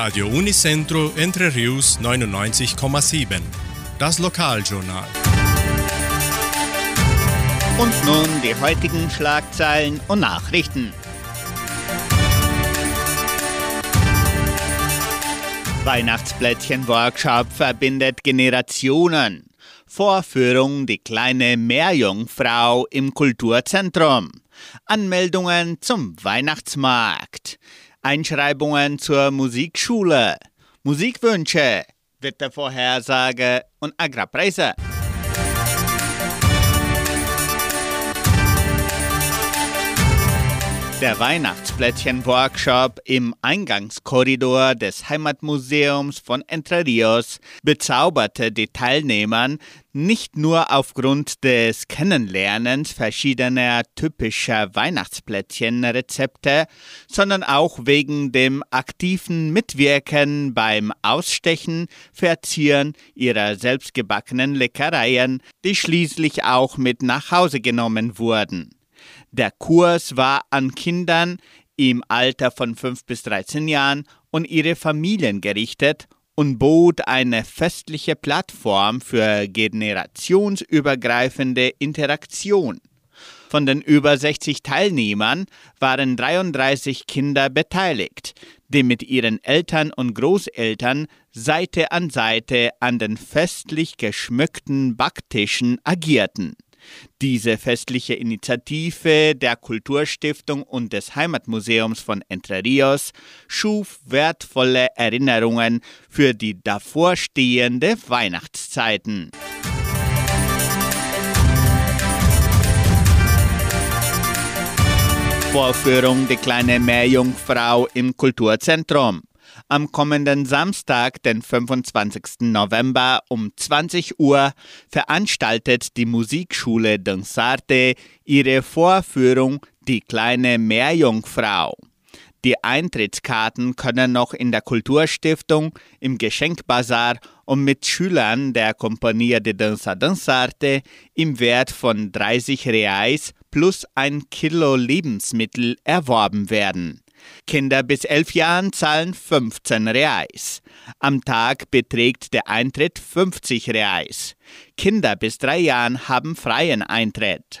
Radio Unicentro Entre Rius 99,7. Das Lokaljournal. Und nun die heutigen Schlagzeilen und Nachrichten. Weihnachtsplättchen-Workshop verbindet Generationen. Vorführung Die kleine Meerjungfrau im Kulturzentrum. Anmeldungen zum Weihnachtsmarkt. Einschreibungen zur Musikschule. Musikwünsche. Wettervorhersage und Agrarpreise. Der Weihnachtsplättchen-Workshop im Eingangskorridor des Heimatmuseums von Entre Rios bezauberte die Teilnehmern nicht nur aufgrund des Kennenlernens verschiedener typischer Weihnachtsplättchenrezepte, sondern auch wegen dem aktiven Mitwirken beim Ausstechen, Verzieren ihrer selbstgebackenen Leckereien, die schließlich auch mit nach Hause genommen wurden. Der Kurs war an Kindern im Alter von 5 bis 13 Jahren und ihre Familien gerichtet und bot eine festliche Plattform für generationsübergreifende Interaktion. Von den über 60 Teilnehmern waren 33 Kinder beteiligt, die mit ihren Eltern und Großeltern Seite an Seite an den festlich geschmückten Backtischen agierten. Diese festliche Initiative der Kulturstiftung und des Heimatmuseums von Entre Rios schuf wertvolle Erinnerungen für die davorstehende Weihnachtszeiten. Vorführung Die kleine Meerjungfrau im Kulturzentrum. Am kommenden Samstag, den 25. November um 20 Uhr, veranstaltet die Musikschule Donsarte ihre Vorführung Die kleine Meerjungfrau. Die Eintrittskarten können noch in der Kulturstiftung, im Geschenkbazar und mit Schülern der Compagnia de Danza Danzarte im Wert von 30 Reais plus ein Kilo Lebensmittel erworben werden. Kinder bis 11 Jahren zahlen 15 Reais. Am Tag beträgt der Eintritt 50 Reais. Kinder bis 3 Jahren haben freien Eintritt.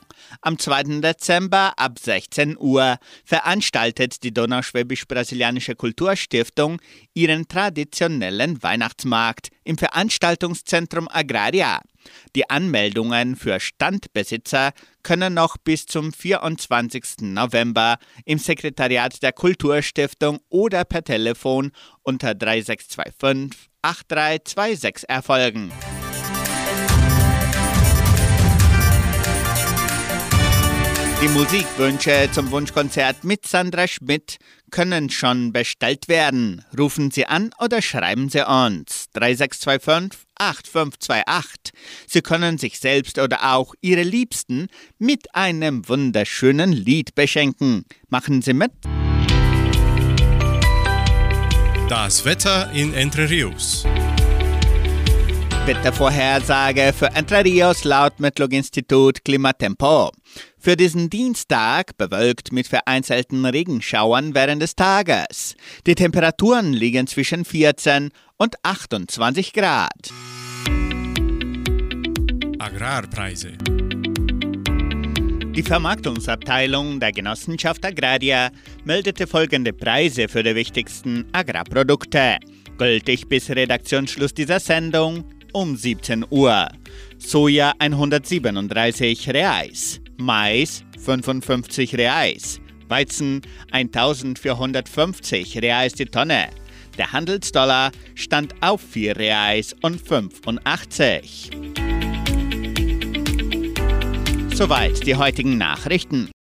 Am 2. Dezember ab 16 Uhr veranstaltet die Donauschwäbisch-Brasilianische Kulturstiftung ihren traditionellen Weihnachtsmarkt im Veranstaltungszentrum Agraria. Die Anmeldungen für Standbesitzer können noch bis zum 24. November im Sekretariat der Kulturstiftung oder per Telefon unter 3625 8326 erfolgen. Die Musikwünsche zum Wunschkonzert mit Sandra Schmidt können schon bestellt werden. Rufen Sie an oder schreiben Sie uns 3625 8528. Sie können sich selbst oder auch Ihre Liebsten mit einem wunderschönen Lied beschenken. Machen Sie mit. Das Wetter in Entre Rios. Wettervorhersage für Entre Rios laut Metlog-Institut Klimatempo. Für diesen Dienstag bewölkt mit vereinzelten Regenschauern während des Tages. Die Temperaturen liegen zwischen 14 und 28 Grad. Agrarpreise. Die Vermarktungsabteilung der Genossenschaft Agraria meldete folgende Preise für die wichtigsten Agrarprodukte. Gültig bis Redaktionsschluss dieser Sendung um 17 Uhr. Soja 137 Reais, Mais 55 Reais, Weizen 1450 Reais die Tonne. Der Handelsdollar stand auf 4 Reais und 85. Soweit die heutigen Nachrichten.